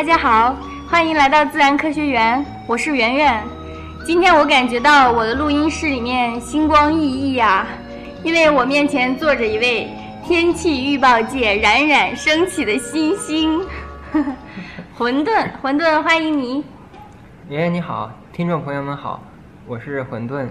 大家好，欢迎来到自然科学园，我是圆圆。今天我感觉到我的录音室里面星光熠熠呀，因为我面前坐着一位天气预报界冉冉升起的新星，混沌，混沌，欢迎你。圆圆你好，听众朋友们好，我是混沌。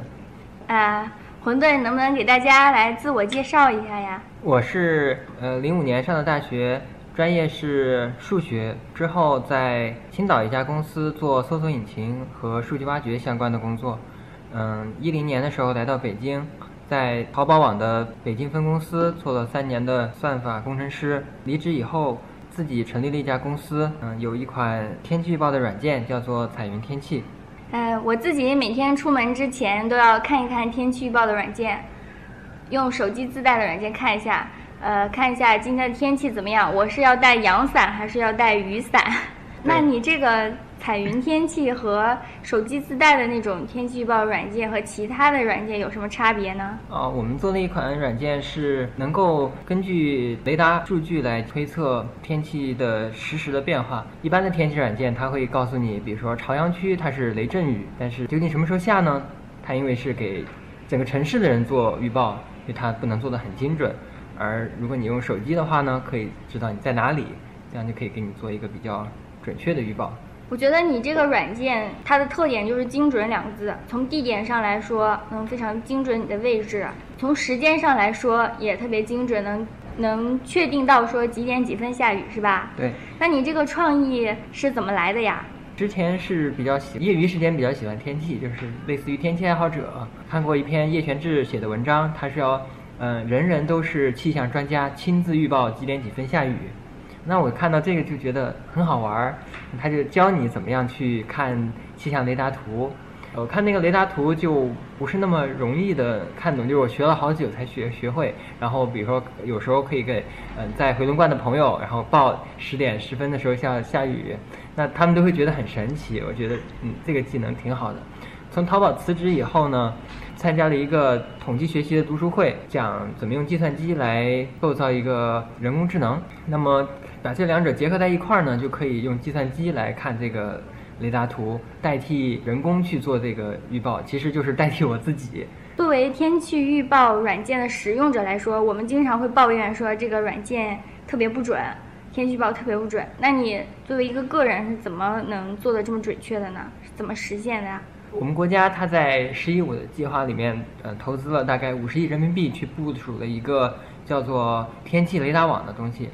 啊，混沌，能不能给大家来自我介绍一下呀？我是呃零五年上的大学。专业是数学，之后在青岛一家公司做搜索引擎和数据挖掘相关的工作。嗯，一零年的时候来到北京，在淘宝网的北京分公司做了三年的算法工程师。离职以后，自己成立了一家公司，嗯，有一款天气预报的软件，叫做彩云天气。呃，我自己每天出门之前都要看一看天气预报的软件，用手机自带的软件看一下。呃，看一下今天的天气怎么样？我是要带阳伞还是要带雨伞？那你这个彩云天气和手机自带的那种天气预报软件和其他的软件有什么差别呢？哦，我们做的一款软件是能够根据雷达数据来推测天气的实时的变化。一般的天气软件它会告诉你，比如说朝阳区它是雷阵雨，但是究竟什么时候下呢？它因为是给整个城市的人做预报，所以它不能做得很精准。而如果你用手机的话呢，可以知道你在哪里，这样就可以给你做一个比较准确的预报。我觉得你这个软件它的特点就是“精准”两个字。从地点上来说，能非常精准你的位置；从时间上来说，也特别精准，能能确定到说几点几分下雨，是吧？对。那你这个创意是怎么来的呀？之前是比较喜业余时间比较喜欢天气，就是类似于天气爱好者，看过一篇叶玄志写的文章，他是要。嗯，人人都是气象专家，亲自预报几点几分下雨。那我看到这个就觉得很好玩儿，他就教你怎么样去看气象雷达图。我看那个雷达图就不是那么容易的看懂，就是我学了好久才学学会。然后比如说有时候可以给嗯在回龙观的朋友，然后报十点十分的时候下下雨，那他们都会觉得很神奇。我觉得嗯这个技能挺好的。从淘宝辞职以后呢？参加了一个统计学习的读书会，讲怎么用计算机来构造一个人工智能。那么把这两者结合在一块儿呢，就可以用计算机来看这个雷达图，代替人工去做这个预报，其实就是代替我自己。作为天气预报软件的使用者来说，我们经常会抱怨说这个软件特别不准，天气预报特别不准。那你作为一个个人是怎么能做的这么准确的呢？怎么实现的呀？我们国家它在“十一五”的计划里面，呃，投资了大概五十亿人民币去部署了一个叫做天气雷达网的东西。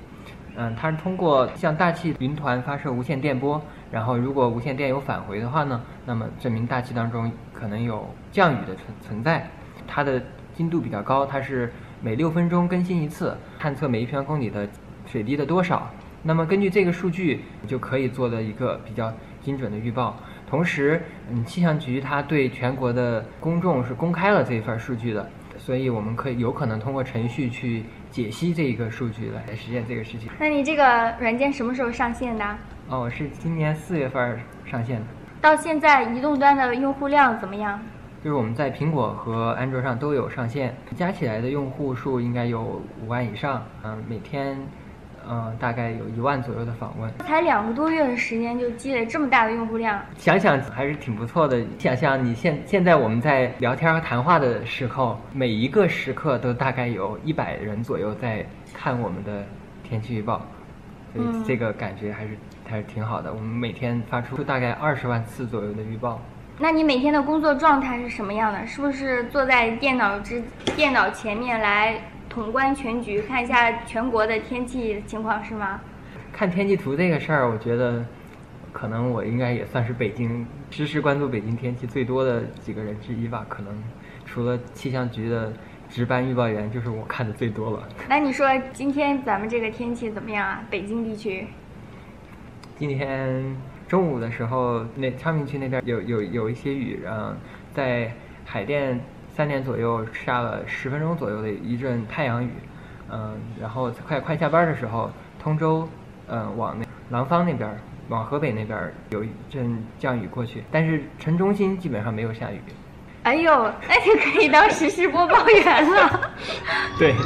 嗯，它是通过向大气云团发射无线电波，然后如果无线电有返回的话呢，那么证明大气当中可能有降雨的存存在。它的精度比较高，它是每六分钟更新一次，探测每一平方公里的水滴的多少。那么根据这个数据，就可以做的一个比较精准的预报。同时，嗯，气象局它对全国的公众是公开了这一份数据的，所以我们可以有可能通过程序去解析这一个数据来实现这个事情。那你这个软件什么时候上线的？哦，是今年四月份上线的。到现在移动端的用户量怎么样？就是我们在苹果和安卓上都有上线，加起来的用户数应该有五万以上。嗯，每天。嗯，大概有一万左右的访问，才两个多月的时间就积累这么大的用户量，想想还是挺不错的。想想你现现在我们在聊天和谈话的时候，每一个时刻都大概有一百人左右在看我们的天气预报，所以这个感觉还是还是挺好的。我们每天发出大概二十万次左右的预报。那你每天的工作状态是什么样的？是不是坐在电脑之电脑前面来？统观全局，看一下全国的天气情况是吗？看天气图这个事儿，我觉得可能我应该也算是北京实时关注北京天气最多的几个人之一吧。可能除了气象局的值班预报员，就是我看的最多了。那你说今天咱们这个天气怎么样啊？北京地区？今天中午的时候，那昌平区那边有有有一些雨，嗯，在海淀。三点左右下了十分钟左右的一阵太阳雨，嗯，然后快快下班的时候，通州，嗯，往那廊坊那边，往河北那边有一阵降雨过去，但是城中心基本上没有下雨。哎呦，那就可以当实时播报员了。对。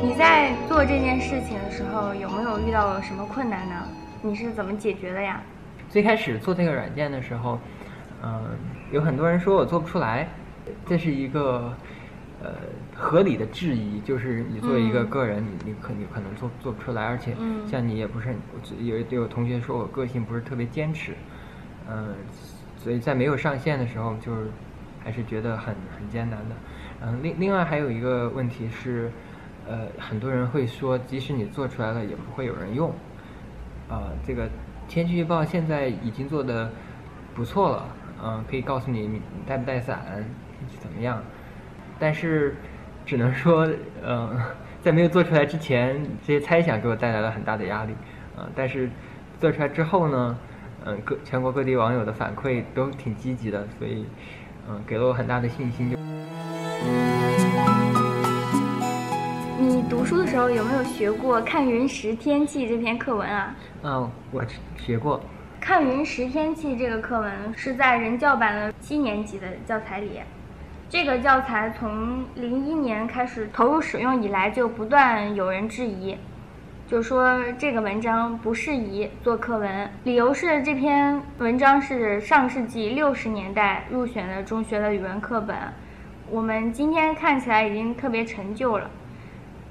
你在做这件事情的时候，有没有遇到什么困难呢？你是怎么解决的呀？最开始做这个软件的时候，嗯、有很多人说我做不出来，这是一个呃合理的质疑，就是你作为一个嗯个人，你你可你可能做做不出来，而且嗯像你也不是很，有有同学说我个性不是特别坚持，嗯、所以在没有上线的时候，就是还是觉得很很艰难的。嗯，另另外还有一个问题是，呃，很多人会说，即使你做出来了，也不会有人用。啊、这个天气预报现在已经做的不错了，嗯、可以告诉你你带不带伞，天气怎么样。但是只能说，嗯、在没有做出来之前，这些猜想给我带来了很大的压力，啊、但是做出来之后呢，嗯、各全国各地网友的反馈都挺积极的，所以，嗯、给了我很大的信心就。读书的时候有没有学过《看云识天气》这篇课文啊？啊、我学过，《看云识天气》这个课文是在人教版的七年级的教材里。这个教材从零一年开始投入使用以来，就不断有人质疑，就说这个文章不适宜做课文。理由是这篇文章是上世纪六十年代入选的中学的语文课本，我们今天看起来已经特别陈旧了。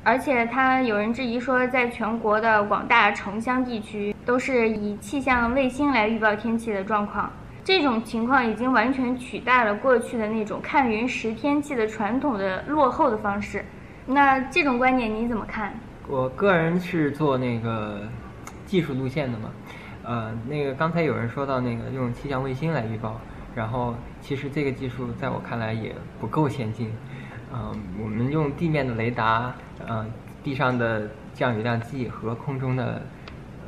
而且，他有人质疑说，在全国的广大城乡地区，都是以气象卫星来预报天气的状况。这种情况已经完全取代了过去的那种看云识天气的传统的落后的方式。那这种观点你怎么看？我个人是做那个技术路线的嘛，呃，那个刚才有人说到那个用气象卫星来预报，然后其实这个技术在我看来也不够先进，嗯、我们用地面的雷达，呃，地上的降雨量计和空中的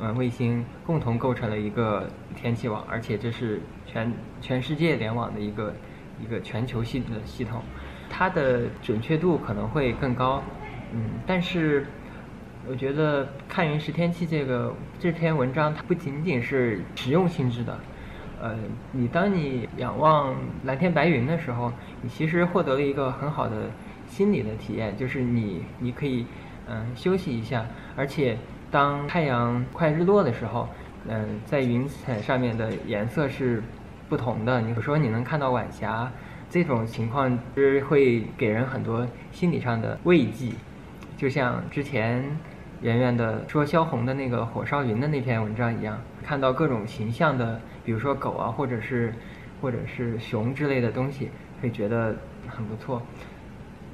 呃卫星共同构成了一个天气网，而且这是全全世界联网的一个一个全球性的系统，它的准确度可能会更高，嗯，但是我觉得看云识天气这个这篇文章，它不仅仅是实用性质的，呃，你当你仰望蓝天白云的时候，你其实获得了一个很好的心理的体验，就是你你可以嗯、休息一下，而且当太阳快日落的时候，嗯、在云彩上面的颜色是不同的，你比如说你能看到晚霞，这种情况是会给人很多心理上的慰藉，就像之前圆圆的说萧红的那个火烧云的那篇文章一样，看到各种形象的，比如说狗啊，或者是或者是熊之类的东西，会觉得很不错。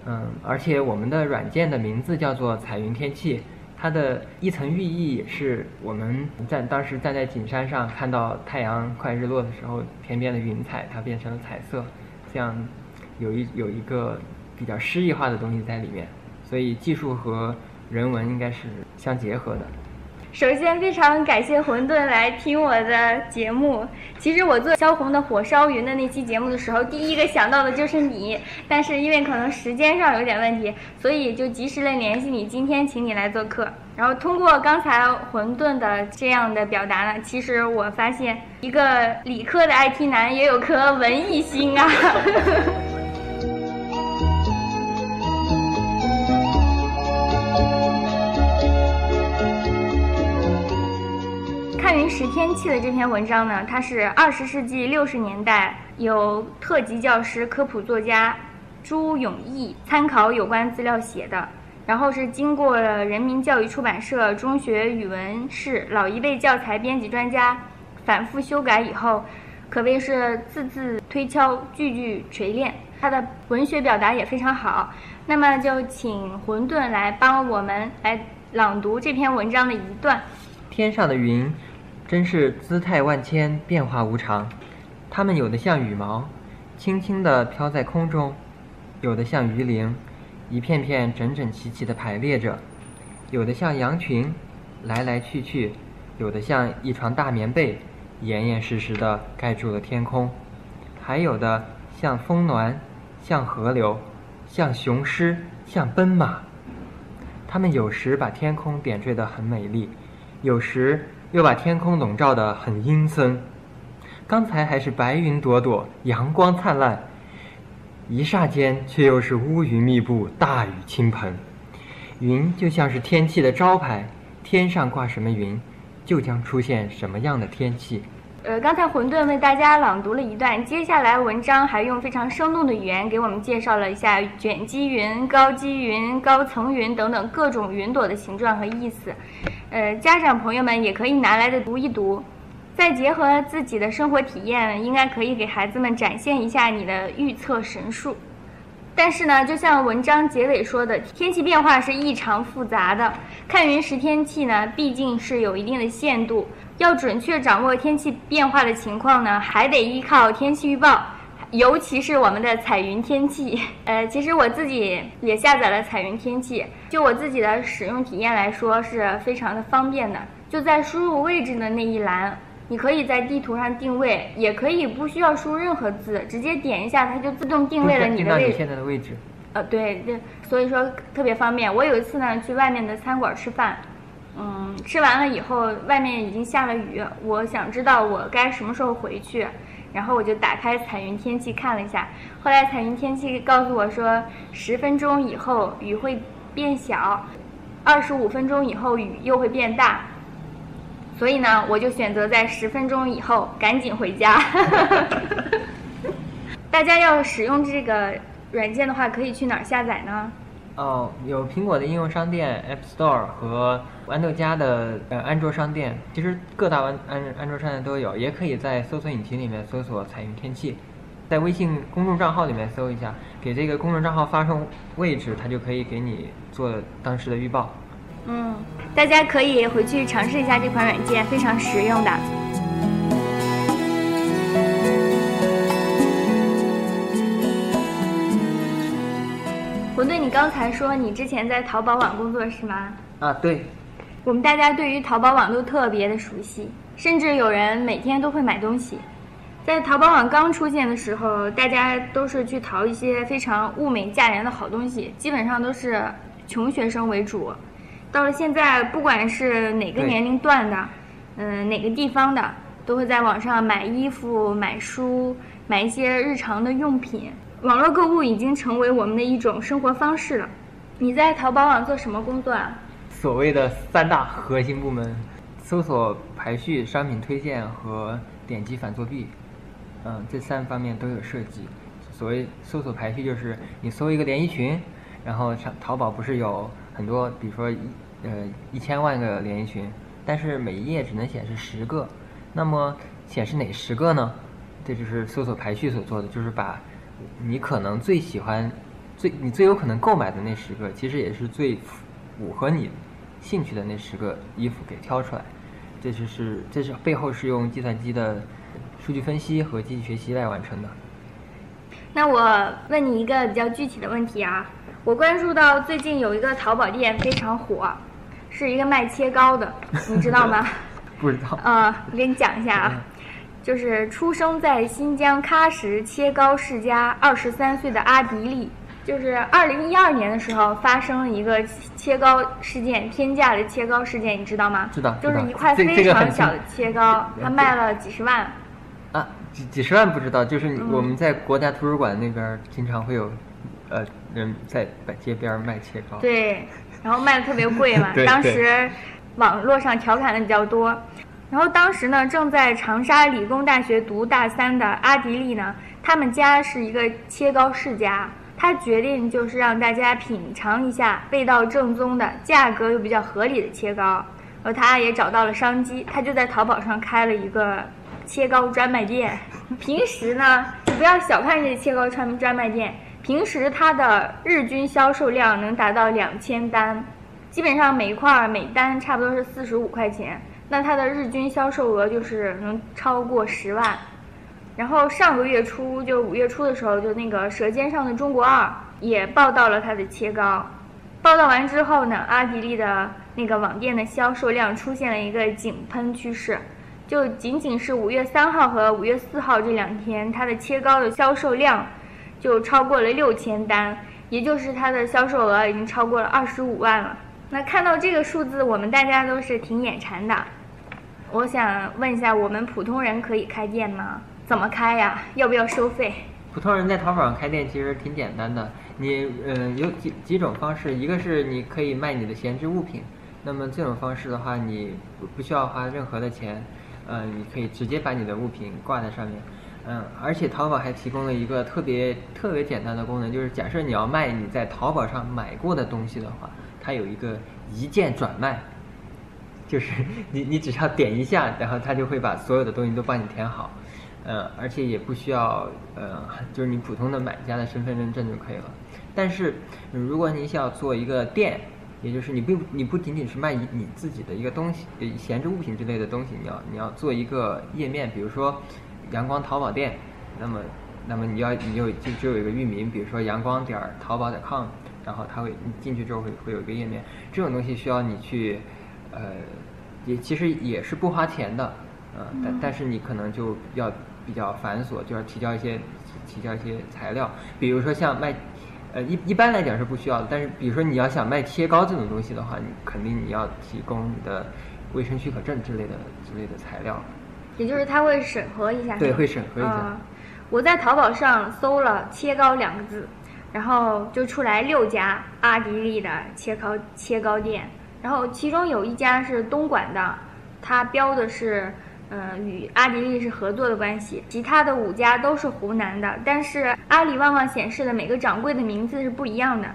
嗯，而且我们的软件的名字叫做彩云天气，它的一层寓意也是我们在当时站在景山上看到太阳快日落的时候，天边的云彩它变成了彩色，这样有一有一个比较诗意化的东西在里面，所以技术和人文应该是相结合的。首先，非常感谢混沌来听我的节目。其实我做萧红的火烧云的那期节目的时候，第一个想到的就是你，但是因为可能时间上有点问题，所以就及时的联系你，今天请你来做客。然后通过刚才混沌的这样的表达呢，其实我发现一个理科的 IT 男也有颗文艺心啊。识天气的这篇文章呢，它是二十世纪六十年代由特级教师、科普作家朱永义参考有关资料写的，然后是经过了人民教育出版社中学语文室老一辈教材编辑专家反复修改以后，可谓是字字推敲、句句锤炼，它的文学表达也非常好。那么就请混沌来帮我们来朗读这篇文章的一段。天上的云，真是姿态万千，变化无常。它们有的像羽毛，轻轻地飘在空中；有的像鱼鳞，一片片整整齐齐地排列着；有的像羊群，来来去去；有的像一床大棉被，严严实实地盖住了天空；还有的像峰峦，像河流，像雄狮，像奔马。它们有时把天空点缀得很美丽。有时又把天空笼罩得很阴森。刚才还是白云朵朵，阳光灿烂，一霎间却又是乌云密布，大雨倾盆。云就像是天气的招牌，天上挂什么云，就将出现什么样的天气。呃，刚才混沌为大家朗读了一段，接下来文章还用非常生动的语言给我们介绍了一下卷积云、高积云、高层云等等各种云朵的形状和意思。呃，家长朋友们也可以拿来的读一读，再结合自己的生活体验，应该可以给孩子们展现一下你的预测神术。但是呢，就像文章结尾说的，天气变化是异常复杂的，看云识天气呢，毕竟是有一定的限度。要准确掌握天气变化的情况呢，还得依靠天气预报，尤其是我们的彩云天气。呃，其实我自己也下载了彩云天气，就我自己的使用体验来说是非常的方便的。就在输入位置的那一栏，你可以在地图上定位，也可以不需要输任何字，直接点一下，它就自动定位了你的位置。现在的位置。呃，对对，所以说特别方便。我有一次呢，去外面的餐馆吃饭。嗯，吃完了以后，外面已经下了雨。我想知道我该什么时候回去，然后我就打开彩云天气看了一下。后来彩云天气告诉我说，十分钟以后雨会变小，二十五分钟以后雨又会变大。所以呢，我就选择在十分钟以后赶紧回家。大家要使用这个软件的话，可以去哪儿下载呢？哦，有苹果的应用商店 App Store 和豌豆荚的呃安卓商店，其实各大安安安卓商店都有，也可以在搜索引擎里面搜索“彩云天气”，在微信公众账号里面搜一下，给这个公众账号发送位置，它就可以给你做当时的预报。嗯，大家可以回去尝试一下这款软件，非常实用的。馄饨，你刚才说你之前在淘宝网工作是吗？啊，对。我们大家对于淘宝网都特别的熟悉，甚至有人每天都会买东西。在淘宝网刚出现的时候，大家都是去淘一些非常物美价廉的好东西，基本上都是穷学生为主。到了现在，不管是哪个年龄段的，嗯，哪个地方的，都会在网上买衣服、买书、买一些日常的用品。网络购物已经成为我们的一种生活方式了。你在淘宝网做什么工作啊？所谓的三大核心部门：搜索、排序、商品推荐和点击反作弊。嗯，这三方面都有涉及。所谓搜索排序，就是你搜一个连衣裙，然后上淘宝不是有很多，比如说一呃一千万个连衣裙，但是每一页只能显示十个。那么显示哪十个呢？这就是搜索排序所做的，就是把。你可能最喜欢、最你最有可能购买的那十个，其实也是最符合你兴趣的那十个衣服给挑出来。这就是这是背后是用计算机的数据分析和机器学习来完成的。那我问你一个比较具体的问题啊，我关注到最近有一个淘宝店非常火，是一个卖切糕的，你知道吗？不知道。啊，我给你讲一下啊。就是出生在新疆喀什切糕世家二十三岁的阿迪丽，就是二零一二年的时候发生了一个切糕事件，天价的切糕事件，你知道吗？知道，就是一块非常小的切糕，它卖了几十万。啊，几几十万不知道，就是我们在国家图书馆那边经常会有，呃，人在街边卖切糕。对，然后卖的特别贵嘛，当时网络上调侃的比较多。然后当时呢，正在长沙理工大学读大三的阿迪力呢，他们家是一个切糕世家，他决定就是让大家品尝一下味道正宗的、价格又比较合理的切糕。而他也找到了商机，他就在淘宝上开了一个切糕专卖店。平时呢，你不要小看这切糕专专卖店，平时它的日均销售量能达到两千单，基本上每一块每单差不多是四十五块钱。那它的日均销售额就是能超过十万，然后上个月初就五月初的时候，就那个《舌尖上的中国二》也报道了它的切糕。报道完之后呢，阿迪力的那个网店的销售量出现了一个井喷趋势，就仅仅是五月三号和五月四号这两天，它的切糕的销售量就超过了六千单，也就是它的销售额已经超过了二十五万了。那看到这个数字，我们大家都是挺眼馋的。我想问一下，我们普通人可以开店吗？怎么开呀？要不要收费？普通人在淘宝上开店其实挺简单的，你嗯有几几种方式，一个是你可以卖你的闲置物品，那么这种方式的话，你不不需要花任何的钱，呃，你可以直接把你的物品挂在上面，嗯，而且淘宝还提供了一个特别特别简单的功能，就是假设你要卖你在淘宝上买过的东西的话，它有一个一键转卖，就是你你只要点一下，然后它就会把所有的东西都帮你填好。呃，而且也不需要呃，就是你普通的买家的身份认证就可以了。但是，如果你想要做一个店，也就是你并你不仅仅是卖你自己的一个东西，闲置物品之类的东西，你要你要做一个页面，比如说阳光淘宝店，那么那么你要你就就只有一个域名，比如说阳光点儿淘宝点 com，然后它会你进去之后会会有一个页面，这种东西需要你去呃，也其实也是不花钱的，呃，但但是你可能就要。比较繁琐，就要提交一些提交一些材料，比如说像卖，呃一一般来讲是不需要的，但是比如说你要想卖贴膏这种东西的话，你肯定你要提供你的卫生许可证之类的之类的材料。也就是他会审核一下。对，会审核一下。我在淘宝上搜了“切糕”两个字，然后就出来六家阿迪力的切糕切糕店，然后其中有一家是东莞的，它标的是。嗯，与阿迪力是合作的关系，其他的五家都是湖南的，但是阿里旺旺显示的每个掌柜的名字是不一样的，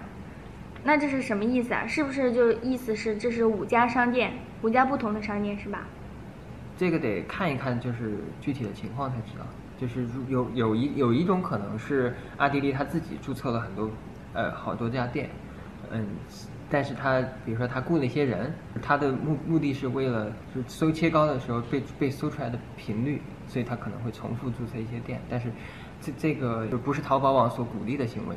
那这是什么意思啊？是不是就意思是这是五家商店，五家不同的商店是吧？这个得看一看，就是具体的情况才知道。就是有有一有一种可能是阿迪力他自己注册了很多，呃，好多家店，嗯。但是他，比如说他雇了一些人，他的目目的是为了就搜切糕的时候被被搜出来的频率，所以他可能会重复注册一些店。但是，这这个就不是淘宝网所鼓励的行为。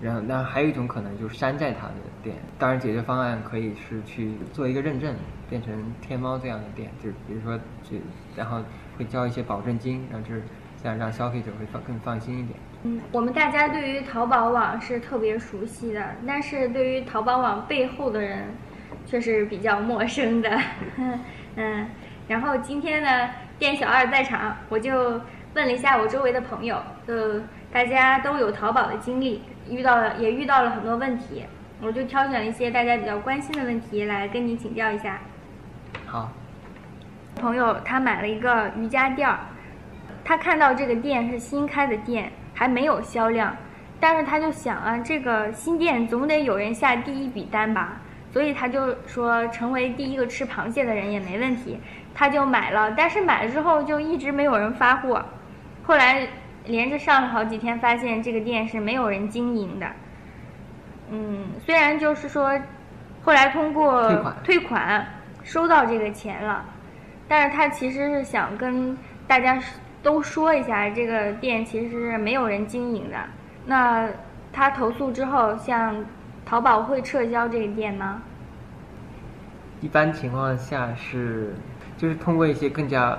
然后，那还有一种可能就是山寨他的店。当然，解决方案可以是去做一个认证，变成天猫这样的店，就比如说，就然后会交一些保证金，然后就是这样让消费者会放更放心一点。嗯，我们大家对于淘宝网是特别熟悉的，但是对于淘宝网背后的人，却是比较陌生的。嗯，然后今天呢，店小二在场，我就问了一下我周围的朋友，呃，大家都有淘宝的经历，遇到了也遇到了很多问题，我就挑选了一些大家比较关心的问题来跟你请教一下。好，朋友他买了一个瑜伽垫儿，他看到这个店是新开的店。还没有销量，但是他就想啊，这个新店总得有人下第一笔单吧，所以他就说成为第一个吃螃蟹的人也没问题，他就买了。但是买了之后就一直没有人发货，后来连着上了好几天，发现这个店是没有人经营的。嗯，虽然就是说，后来通过退款收到这个钱了，但是他其实是想跟大家。都说一下，这个店其实是没有人经营的。那他投诉之后，像淘宝会撤销这个店吗？一般情况下是，就是通过一些更加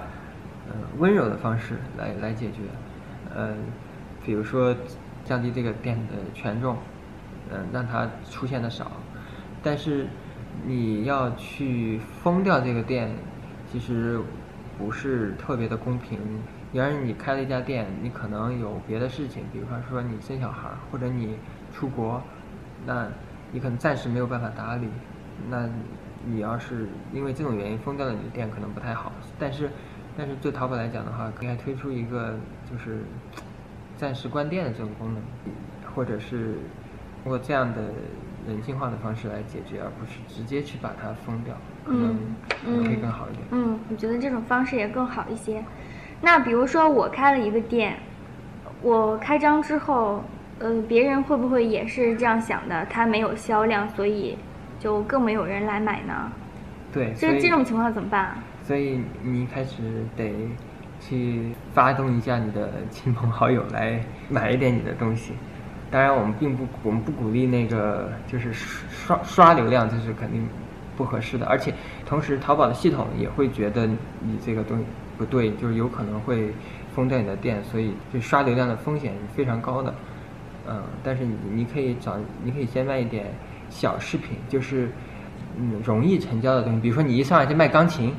呃温柔的方式来来解决。呃，比如说降低这个店的权重，嗯，让它出现的少。但是你要去封掉这个店，其实不是特别的公平。比方说你开了一家店，你可能有别的事情，比如说你生小孩或者你出国，那你可能暂时没有办法打理。那你要是因为这种原因封掉了你的店，可能不太好。但是，但是对淘宝来讲的话，可以推出一个就是暂时关店的这种功能，或者是通过这样的人性化的方式来解决，而不是直接去把它封掉，可能可能会更好一点。嗯，我觉得这种方式也更好一些。那比如说我开了一个店，我开张之后，呃，别人会不会也是这样想的？它没有销量，所以就更没有人来买呢？对，这这种情况怎么办？所以你一开始得去发动一下你的 亲朋好友来买一点你的东西。当然，我们并不，我们不鼓励那个就是刷刷流量，这是肯定不合适的。而且，同时淘宝的系统也会觉得你这个东西。不对，就是有可能会封掉你的店，所以就刷流量的风险是非常高的。嗯，但是你你可以找，你可以先卖一点小饰品，就是嗯容易成交的东西，比如说你一上来就卖钢琴，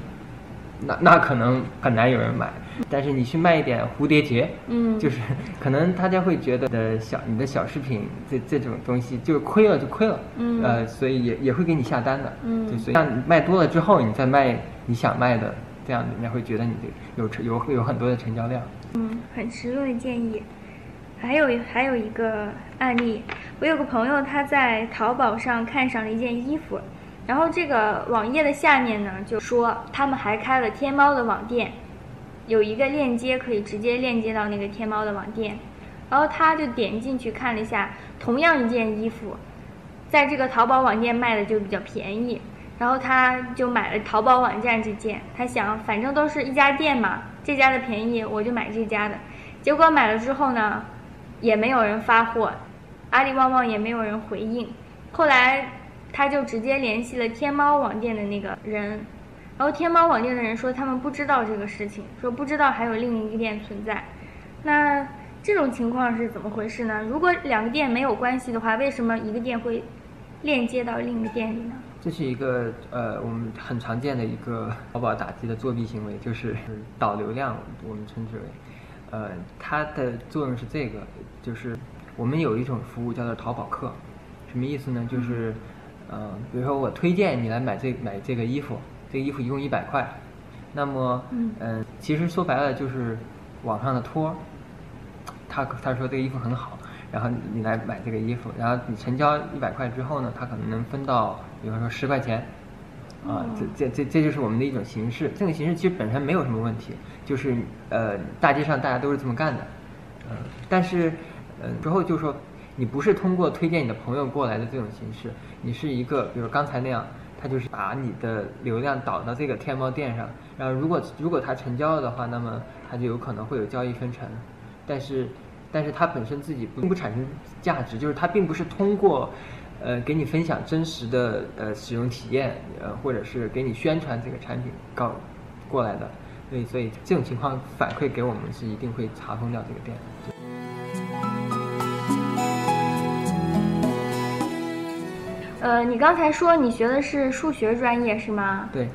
那那可能很难有人买。但是你去卖一点蝴蝶结，嗯就是可能大家会觉得的小你的小饰品这这种东西就是亏了就亏了，嗯呃，所以也也会给你下单的，嗯就，所以让你卖多了之后，你再卖你想卖的，这样人家会觉得你有成有有很多的成交量。嗯，很实用的建议。还有还有一个案例，我有个朋友他在淘宝上看上了一件衣服，然后这个网页的下面呢就说他们还开了天猫的网店，有一个链接可以直接链接到那个天猫的网店，然后他就点进去看了一下，同样一件衣服，在这个淘宝网店卖的就比较便宜，然后他就买了淘宝网站这件，他想反正都是一家店嘛，这家的便宜我就买这家的，结果买了之后呢，也没有人发货，阿里旺旺也没有人回应，后来他就直接联系了天猫网店的那个人，然后天猫网店的人说他们不知道这个事情，说不知道还有另一个店存在，那这种情况是怎么回事呢？如果两个店没有关系的话，为什么一个店会链接到另一个店里呢？这是一个呃，我们很常见的一个 淘宝打击的作弊行为，就是导流量，我们称之为，呃，它的作用是这个，就是我们有一种服务叫做淘宝客，什么意思呢？就是呃，比如说我推荐你来买这买这个衣服，这个衣服一共一百块，那么嗯。呃，其实说白了就是网上的托儿，他他说这个衣服很好，然后你你来买这个衣服，然后你成交一百块之后呢，他可能能分到，比方说十块钱，啊，这这这这就是我们的一种形式。这种形式其实本身没有什么问题，就是呃大街上大家都是这么干的，呃，但是呃之后就说你不是通过推荐你的朋友过来的这种形式，你是一个比如刚才那样。他就是把你的流量导到这个天猫店上，然后如果如果他成交了的话，那么他就有可能会有交易分成。但是，但是它本身自己并不产生价值，就是它并不是通过，呃，给你分享真实的呃使用体验，呃，或者是给你宣传这个产品告过来的，所以所以这种情况反馈给我们是一定会查封掉这个店。呃，你刚才说你学的是数学专业是吗？对，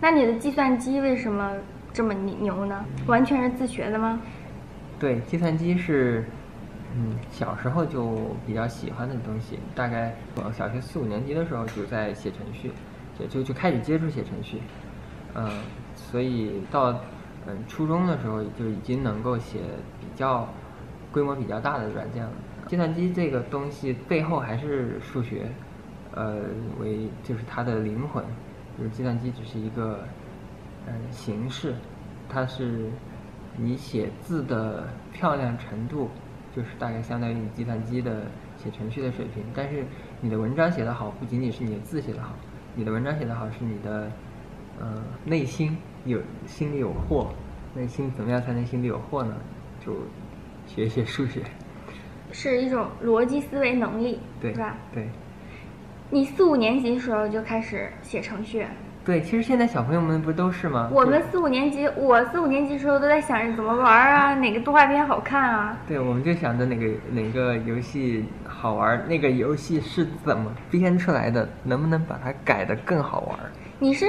那你的计算机为什么这么牛呢？完全是自学的吗？对，计算机是，嗯，小时候就比较喜欢的东西。大概我小学四五年级的时候就在写程序，就就就开始接触写程序，嗯，所以到嗯初中的时候就已经能够写比较规模比较大的软件了。计算机这个东西背后还是数学，呃为就是它的灵魂，就是计算机只是一个嗯形式，它是。你写字的漂亮程度，就是大概相当于你计算机的写程序的水平。但是你的文章写得好，不仅仅是你的字写得好，你的文章写得好是你的，呃，内心有心里有货。内心怎么样才能心里有货呢？就学一学数学。是一种逻辑思维能力，对是吧？对你四五年级的时候就开始写程序，对，其实现在小朋友们不都是吗？我们四五年级，我四五年级的时候都在想着怎么玩啊，哪个动画片好看啊。对，我们就想着哪个哪个游戏好玩，那个游戏是怎么编出来的，能不能把它改得更好玩？你是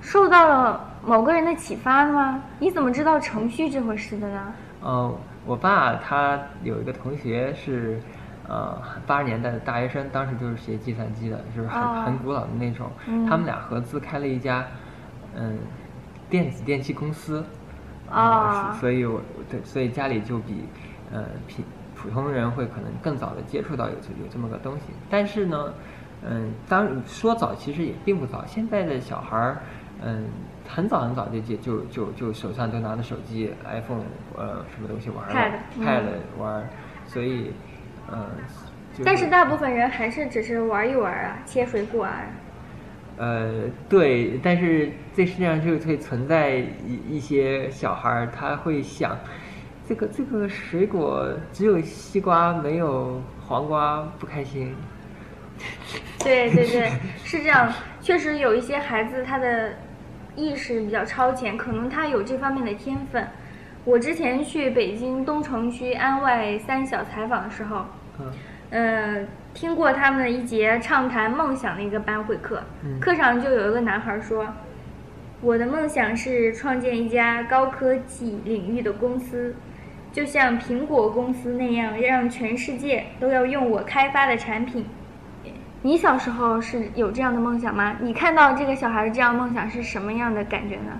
受到了某个人的启发的吗？你怎么知道程序这回事的呢？呃，我爸他有一个同学是，呃，八十年代的大学生，当时就是学计算机的，就是很、哦很古老的那种。嗯他们俩合资开了一家，嗯，电子电器公司。啊呃所以我对，所以家里就比，呃，平普通人会可能更早的接触到有这有这么个东西。但是呢，嗯，当说早其实也并不早，现在的小孩儿，嗯，很早很早就接就就就手上都拿着手机，iPhone，呃，什么东西玩儿了嗯，Pad 玩儿，所以，嗯，就但是大部分人还是只是玩一玩啊，切水果啊。呃，对，但是这世界上就会存在一一些小孩儿，他会想，这个这个水果只有西瓜没有黄瓜，不开心。对对对，是这样。确实有一些孩子他的意识比较超前，可能他有这方面的天分。我之前去北京东城区安外三小采访的时候，嗯呃，听过他们的一节畅谈梦想的一个班会课，嗯课上就有一个男孩说：“我的梦想是创建一家高科技领域的公司，就像苹果公司那样，让全世界都要用我开发的产品。你小时候是有这样的梦想吗？你看到这个小孩的这样梦想是什么样的感觉呢？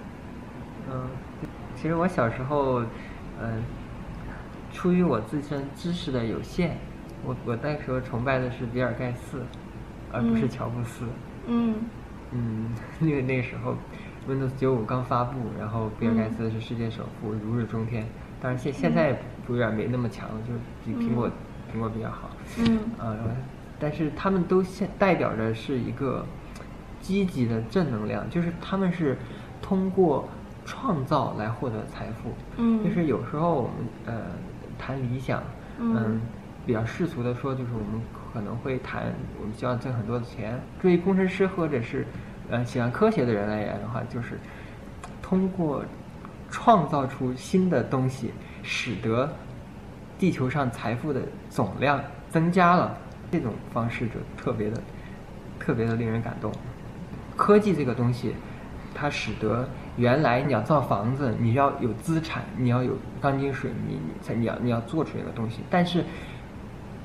嗯，其实我小时候，嗯，出于我自身知识的有限，我我那时候崇拜的是比尔盖茨，而不是乔布斯。嗯嗯，因为那个时候 Windows 九五刚发布，然后比尔盖茨是世界首富，如日中天。当然现现在微软没那么强了，就比苹果苹果比较好。嗯呃，但是他们都现代表着是一个积极的正能量，就是他们是通过创造来获得财富。嗯就是有时候我们呃谈理想，嗯比较世俗的说，就是我们可能会谈我们希望挣很多的钱。对于工程师或者是呃喜欢科学的人来言的话，就是通过创造出新的东西，使得地球上财富的总量增加了，这种方式就特别的特别的令人感动。科技这个东西，它使得原来你要造房子，你要有资产，你要有钢筋水泥，你才你要你要做出这个东西。但是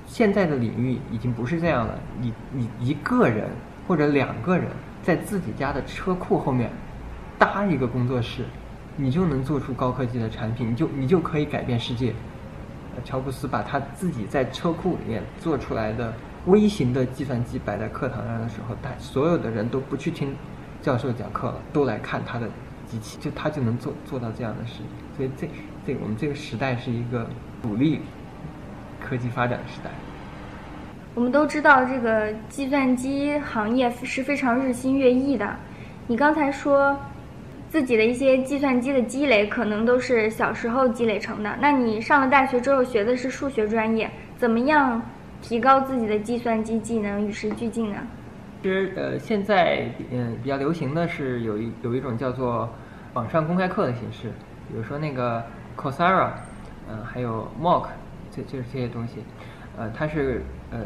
现在的领域已经不是这样了，你你一个人或者两个人在自己家的车库后面搭一个工作室，你就能做出高科技的产品，你就你就可以改变世界。乔布斯把他自己在车库里面做出来的微型的计算机摆在课堂上的时候，他所有的人都不去听教授讲课了，都来看他的机器，就他就能做做到这样的事。所以这这我们这个时代是一个鼓励科技发展的时代。我们都知道这个计算机行业是非常日新月异的。你刚才说自己的一些计算机的积累，可能都是小时候积累成的。那你上了大学之后学的是数学专业，怎么样提高自己的计算机技能，与时俱进呢？其实呃，现在嗯比较流行的是有一有一种叫做网上公开课的形式，比如说那个 Coursera，嗯、还有 MOOC，这就是这些东西，呃，它是呃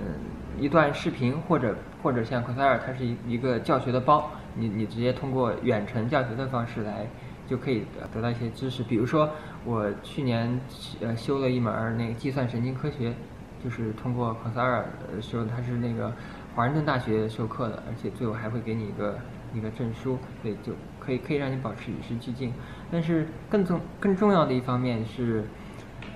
一段视频或者或者像 Coursera，它是一一个教学的包，你你直接通过远程教学的方式来就可以得到一些知识。比如说我去年呃修了一门那个计算神经科学，就是通过 Coursera 呃修，它是那个华盛顿大学授课的，而且最后还会给你一个一个证书，所以就可以可以让你保持与时俱进。但是更重更重要的一方面是，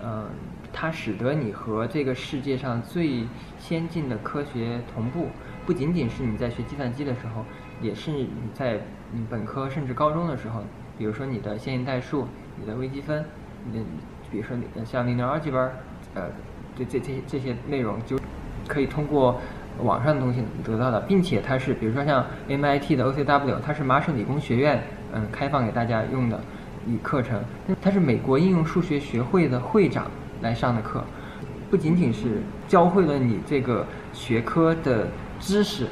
嗯、它使得你和这个世界上最先进的科学同步，不仅仅是你在学计算机的时候，也是你在嗯本科甚至高中的时候，比如说你的线性代数、你的微积分，你的比如说你的像 linear algebra，呃，这这这这些内容就可以通过网上的东西得到的，并且它是比如说像 MIT 的 OCW，它是麻省理工学院嗯开放给大家用的一课程，它是美国应用数学学会的会长来上的课，不仅仅是教会了你这个学科的知识，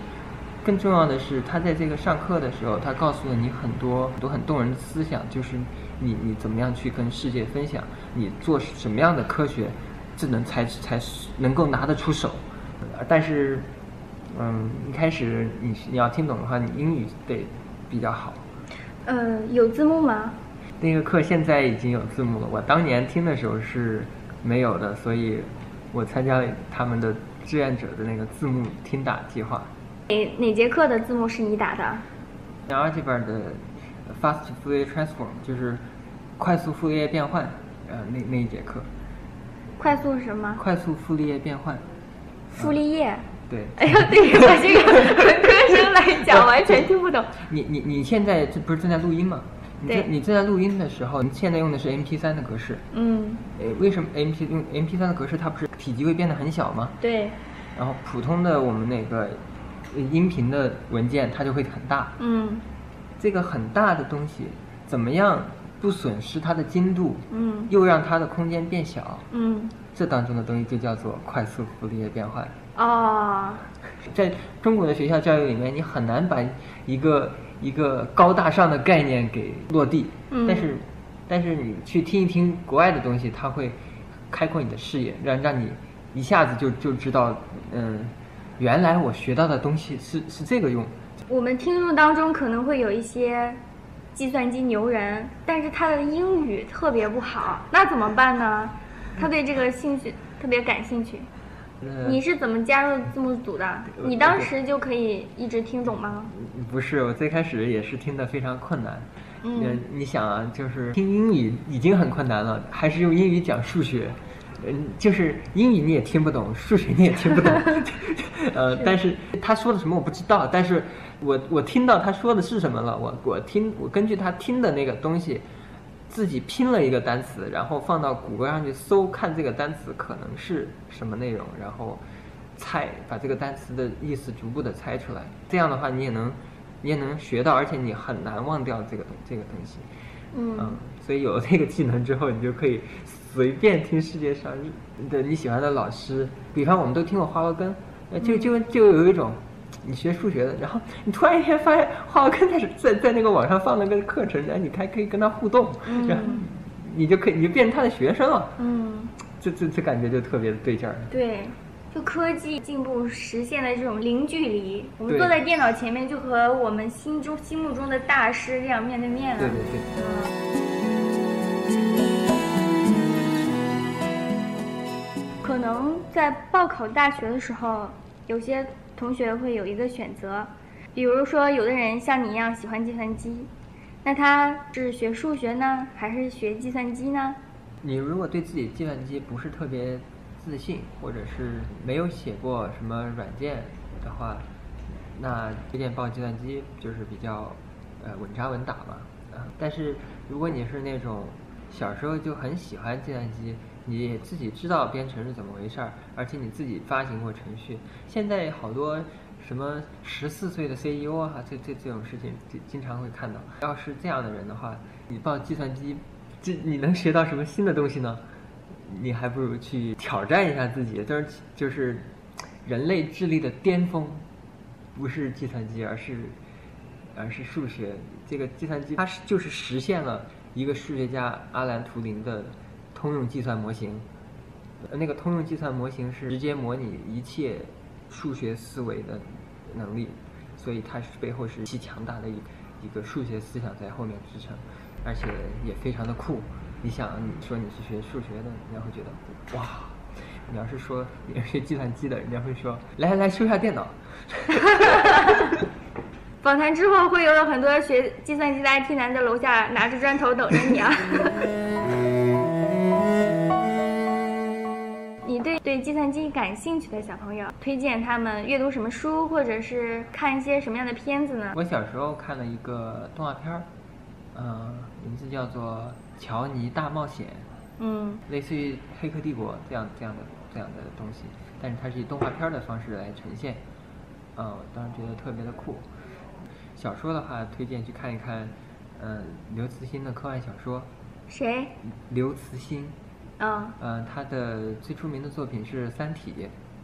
更重要的是，他在这个上课的时候，他告诉了你很多很多很动人的思想，就是你你怎么样去跟世界分享，你做什么样的科学智能才才能够拿得出手。但是，嗯，一开始你你要听懂的话，你英语得比较好。呃，有字幕吗？那个课现在已经有字幕了，我当年听的时候是没有的，所以我参加了他们的志愿者的那个字幕听打计划。哪哪节课的字幕是你打的？algebra 的 fast Fourier transform 就是快速傅立叶变换，呃，那那一节课，快速什么？快速傅立叶变换，傅立叶。对。哎呀，对于我这个文科生来讲，完全听不懂。你你你现在这不是正在录音吗？你对正你正在录音的时候，你现在用的是 MP 3的格式。嗯，诶，为什么 MP 用 MP 3的格式，它不是体积会变得很小吗？对，然后普通的我们那个呃音频的文件，它就会很大。嗯这个很大的东西，怎么样不损失它的精度，嗯又让它的空间变小？嗯，这当中的东西就叫做快速傅立叶变换。哦，在中国的学校教育里面，你很难把一个一个高大上的概念给落地。嗯但是，但是你去听一听国外的东西，它会开阔你的视野，让让你一下子就就知道，嗯，原来我学到的东西是是这个用。我们听众当中可能会有一些计算机牛人，但是他的英语特别不好，那怎么办呢？他对这个兴趣特别感兴趣。呃你是怎么加入字幕组的？你当时就可以一直听懂吗？不是，我最开始也是听得非常困难。嗯呃你想啊，就是听英语已经很困难了，还是用英语讲数学，嗯，就是英语你也听不懂，数学你也听不懂，呃，但是他说的什么我不知道，但是我我听到他说的是什么了，我我听我根据他听的那个东西，自己拼了一个单词，然后放到谷歌上去搜，看这个单词可能是什么内容，然后猜把这个单词的意思逐步的猜出来。这样的话，你也能你也能学到，而且你很难忘掉这个东这个东西。嗯所以有了这个技能之后，你就可以随便听世界上的你喜欢的老师，比方我们都听过华罗根，呃就就就有一种。你学数学的，然后你突然一天发现华罗根在在在那个网上放了个课程，然后你还可以跟他互动，嗯然后你就可以你就变成他的学生了，嗯，这这这感觉就特别的对劲儿。对，就科技进步实现了这种零距离，我们坐在电脑前面就和我们心中心目中的大师这样面对面了。对对对。可能在报考大学的时候，有些同学会有一个选择，比如说有的人像你一样喜欢计算机，那他是学数学呢，还是学计算机呢？你如果对自己计算机不是特别自信，或者是没有写过什么软件的话，那推荐报计算机就是比较呃稳扎稳打嘛。啊，但是如果你是那种小时候就很喜欢计算机，你自己知道编程是怎么回事儿，而且你自己发行过程序，现在好多什么十四岁的 CEO 啊，这这这种事情经经常会看到。要是这样的人的话，你报计算机，这你能学到什么新的东西呢？你还不如去挑战一下自己，就是就是人类智力的巅峰，不是计算机，而是而是数学。这个计算机它是就是实现了一个数学家阿兰图灵的通用计算模型。呃那个通用计算模型是直接模拟一切数学思维的能力，所以它是背后是极强大的一一个数学思想在后面支撑，而且也非常的酷。你想，你说你是学数学的，人家会觉得哇；你要是说你是学计算机的，人家会说来来来修下电脑。访谈之后会有很多学计算机的 IT 男在楼下拿着砖头等着你啊。对对计算机感兴趣的小朋友，推荐他们阅读什么书，或者是看一些什么样的片子呢？我小时候看了一个动画片儿，嗯、名字叫做《乔尼大冒险》，嗯类似于《黑客帝国》这样这样的这样的东西，但是它是以动画片儿的方式来呈现，嗯、我当时觉得特别的酷。小说的话，推荐去看一看，嗯、刘慈欣的科幻小说。谁？刘慈欣，嗯嗯、他的最出名的作品是《三体》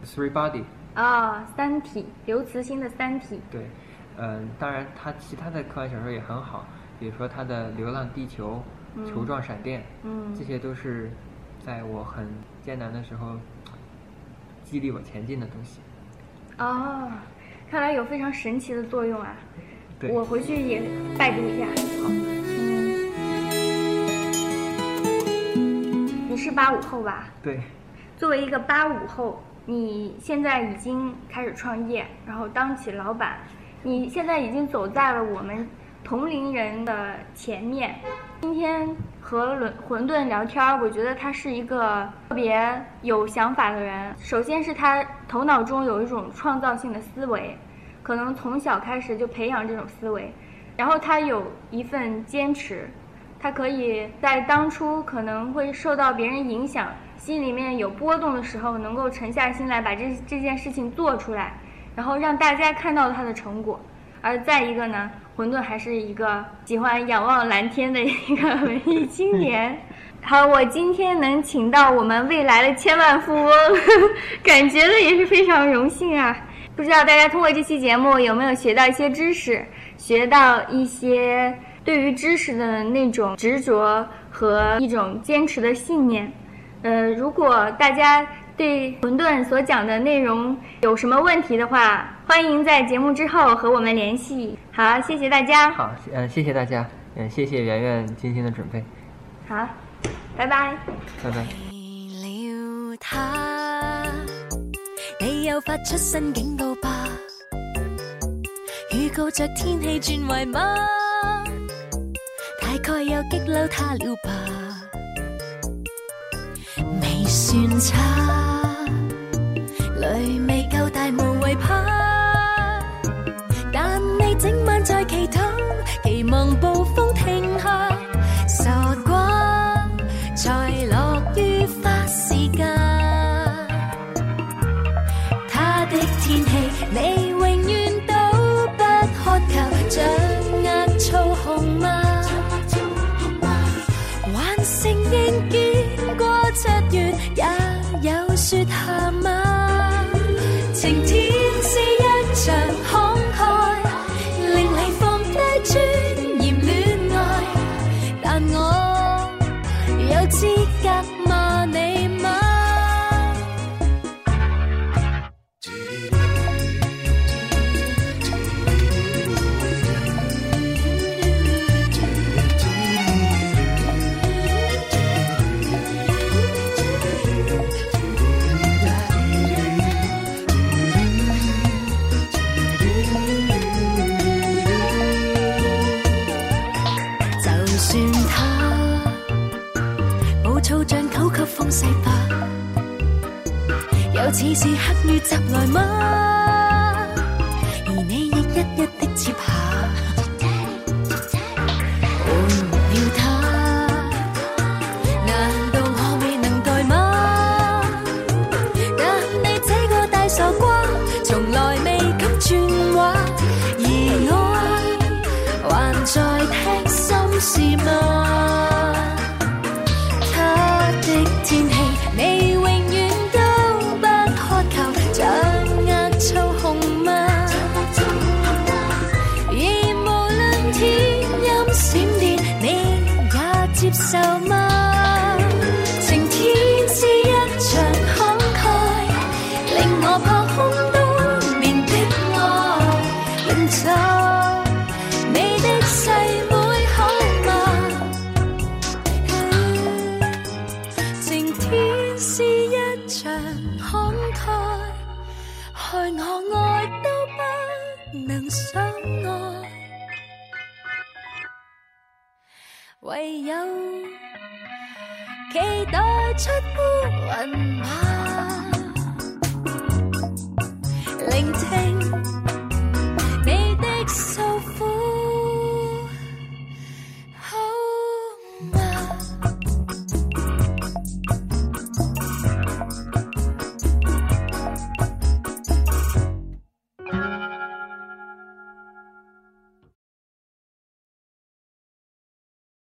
（Three Body）。哦，《三体》，刘慈欣的《三体》。对，嗯、当然他其他的科幻小说也很好，比如说他的《流浪地球》嗯球状闪电》，嗯这些都是在我很艰难的时候激励我前进的东西。哦，看来有非常神奇的作用啊！对，我回去也拜读一下。好，八五后吧？对，作为一个八五后，你现在已经开始创业，然后当起老板，你现在已经走在了我们同龄人的前面。今天和轮混沌聊天，我觉得他是一个特别有想法的人。首先是他头脑中有一种创造性的思维，可能从小开始就培养这种思维，然后他有一份坚持，他可以在当初可能会受到别人影响，心里面有波动的时候，能够沉下心来把这这件事情做出来，然后让大家看到他的成果。而再一个呢，混沌还是一个喜欢仰望蓝天的一个文艺青年。好，我今天能请到我们未来的千万富翁，感觉的也是非常荣幸啊！不知道大家通过这期节目有没有学到一些知识，学到一些对于知识的那种执着和一种坚持的信念。呃如果大家对混沌所讲的内容有什么问题的话欢迎在节目之后和我们联系。好谢谢大家。好嗯谢谢大家嗯谢谢圆圆精心的准备好拜拜。拜拜。你又发出新警告吧。预告着天气转为吗大概又激嬲他了吧？未算差，泪未够大，无谓怕。但你整晚在祈祷，期望报复。19遇袭来吗？而你亦一一的接下，换了他，难道我未能代吗？但你这个大傻瓜，从来未敢转话，而爱还在听心事吗？